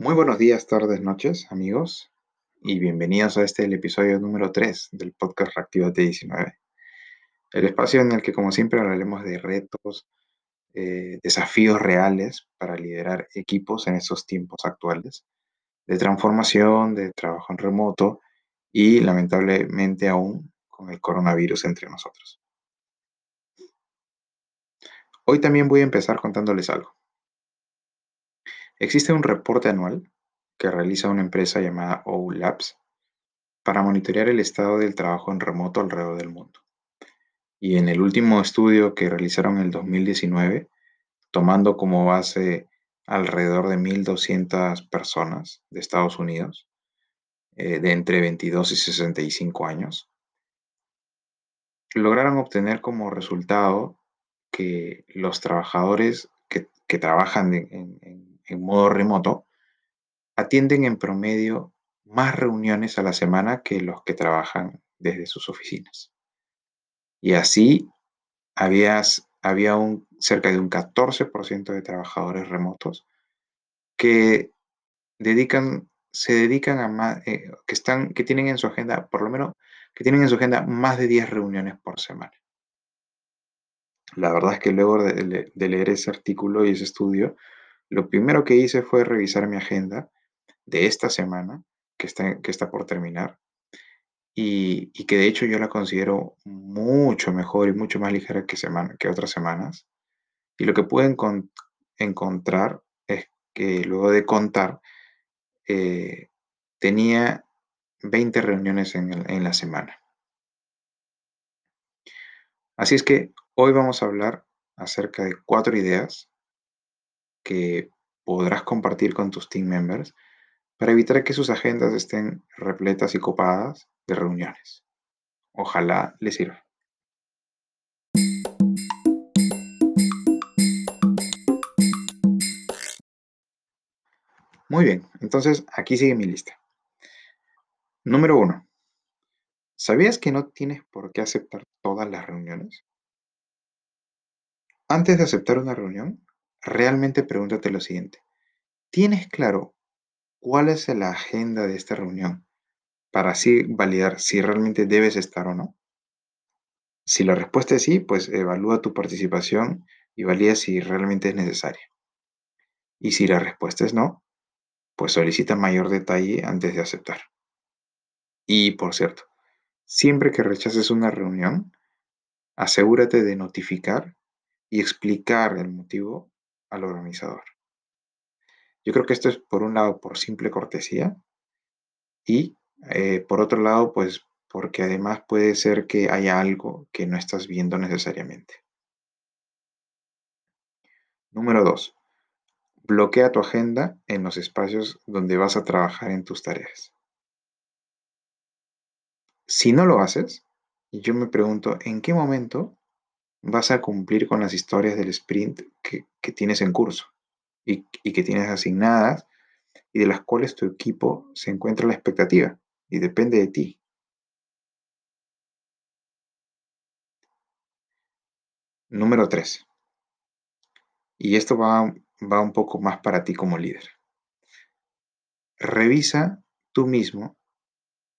Muy buenos días, tardes, noches, amigos, y bienvenidos a este el episodio número 3 del podcast Reactivate 19. El espacio en el que, como siempre, hablaremos de retos, eh, desafíos reales para liderar equipos en estos tiempos actuales, de transformación, de trabajo en remoto y, lamentablemente, aún con el coronavirus entre nosotros. Hoy también voy a empezar contándoles algo. Existe un reporte anual que realiza una empresa llamada OULabs para monitorear el estado del trabajo en remoto alrededor del mundo. Y en el último estudio que realizaron en el 2019, tomando como base alrededor de 1.200 personas de Estados Unidos, eh, de entre 22 y 65 años, lograron obtener como resultado que los trabajadores que, trabajan en en modo remoto atienden en promedio más reuniones a la semana que los que trabajan desde sus oficinas. Y así había, había un, cerca de un 14% de trabajadores remotos que dedican, se dedican a más, eh, que, están, que tienen en su agenda, por lo menos, que tienen en su agenda más de 10 reuniones por semana. La verdad es que luego de leer ese artículo y ese estudio, lo primero que hice fue revisar mi agenda de esta semana, que está, que está por terminar, y, que de hecho yo la considero mucho mejor y mucho más ligera que, semana, que otras semanas. Y lo que pude encontrar es que luego de contar, eh, tenía 20 reuniones en, en la semana. Así es que hoy vamos a hablar acerca de cuatro ideas que podrás compartir con tus team members para evitar que sus agendas estén repletas y copadas de reuniones. Ojalá les sirva. Muy bien, entonces aquí sigue mi lista. Número uno. ¿Sabías que no tienes por qué aceptar todas las reuniones? Antes de aceptar una reunión, realmente pregúntate lo siguiente. ¿Tienes claro cuál es la agenda de esta reunión para así validar si realmente debes estar o no? Si la respuesta es sí, pues evalúa tu participación y valida si realmente es necesaria. Y si la respuesta es no, pues solicita mayor detalle antes de aceptar. Y por cierto, siempre que rechaces una reunión, asegúrate de notificar y explicar el motivo al organizador. Yo creo que esto es por un lado por simple cortesía y eh, por otro lado pues porque además puede ser que haya algo que no estás viendo necesariamente. Número 2. Bloquea tu agenda en los espacios donde vas a trabajar en tus tareas. Si no lo haces, yo me pregunto en qué momento vas a cumplir con las historias del sprint que, tienes en curso y, que tienes asignadas y de las cuales tu equipo se encuentra a la expectativa y depende de ti. Número 3. Y esto va, va un poco más para ti como líder. Revisa tú mismo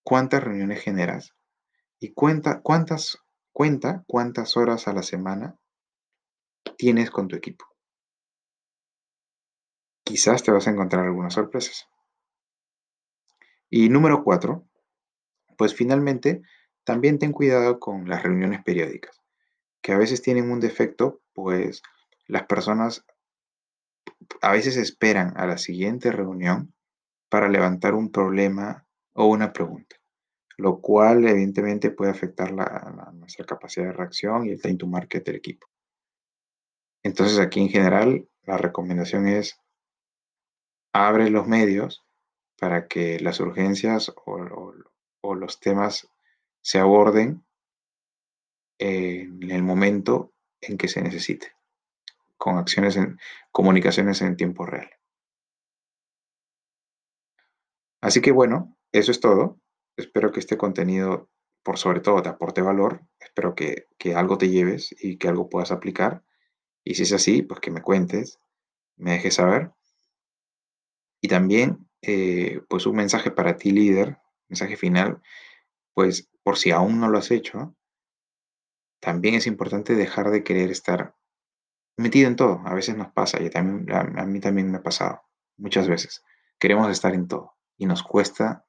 cuántas reuniones generas y cuenta cuántas Cuenta cuántas horas a la semana tienes con tu equipo. Quizás te vas a encontrar algunas sorpresas. Y número cuatro, pues finalmente también ten cuidado con las reuniones periódicas, que a veces tienen un defecto, pues las personas a veces esperan a la siguiente reunión para levantar un problema o una pregunta lo cual evidentemente puede afectar la, nuestra capacidad de reacción y el time to market del equipo. Entonces aquí en general la recomendación es abre los medios para que las urgencias o, los temas se aborden en el momento en que se necesite, con acciones en comunicaciones en tiempo real. Así que bueno, eso es todo. Espero que este contenido, por sobre todo, te aporte valor. Espero que, algo te lleves y que algo puedas aplicar. Y si es así, pues que me cuentes, me dejes saber. Y también, eh, pues un mensaje para ti líder, mensaje final, pues por si aún no lo has hecho, también es importante dejar de querer estar metido en todo. A veces nos pasa, y también, a mí también me ha pasado, muchas veces. Queremos estar en todo y nos cuesta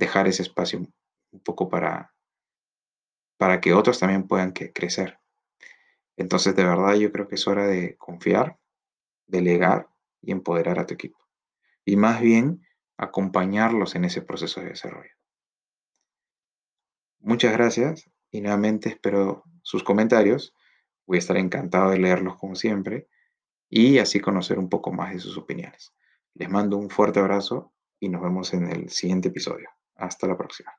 dejar ese espacio un poco para, para que otros también puedan crecer. Entonces, de verdad, yo creo que es hora de confiar, delegar y empoderar a tu equipo. Y más bien, acompañarlos en ese proceso de desarrollo. Muchas gracias y nuevamente espero sus comentarios. Voy a estar encantado de leerlos como siempre y así conocer un poco más de sus opiniones. Les mando un fuerte abrazo y nos vemos en el siguiente episodio. Hasta la próxima.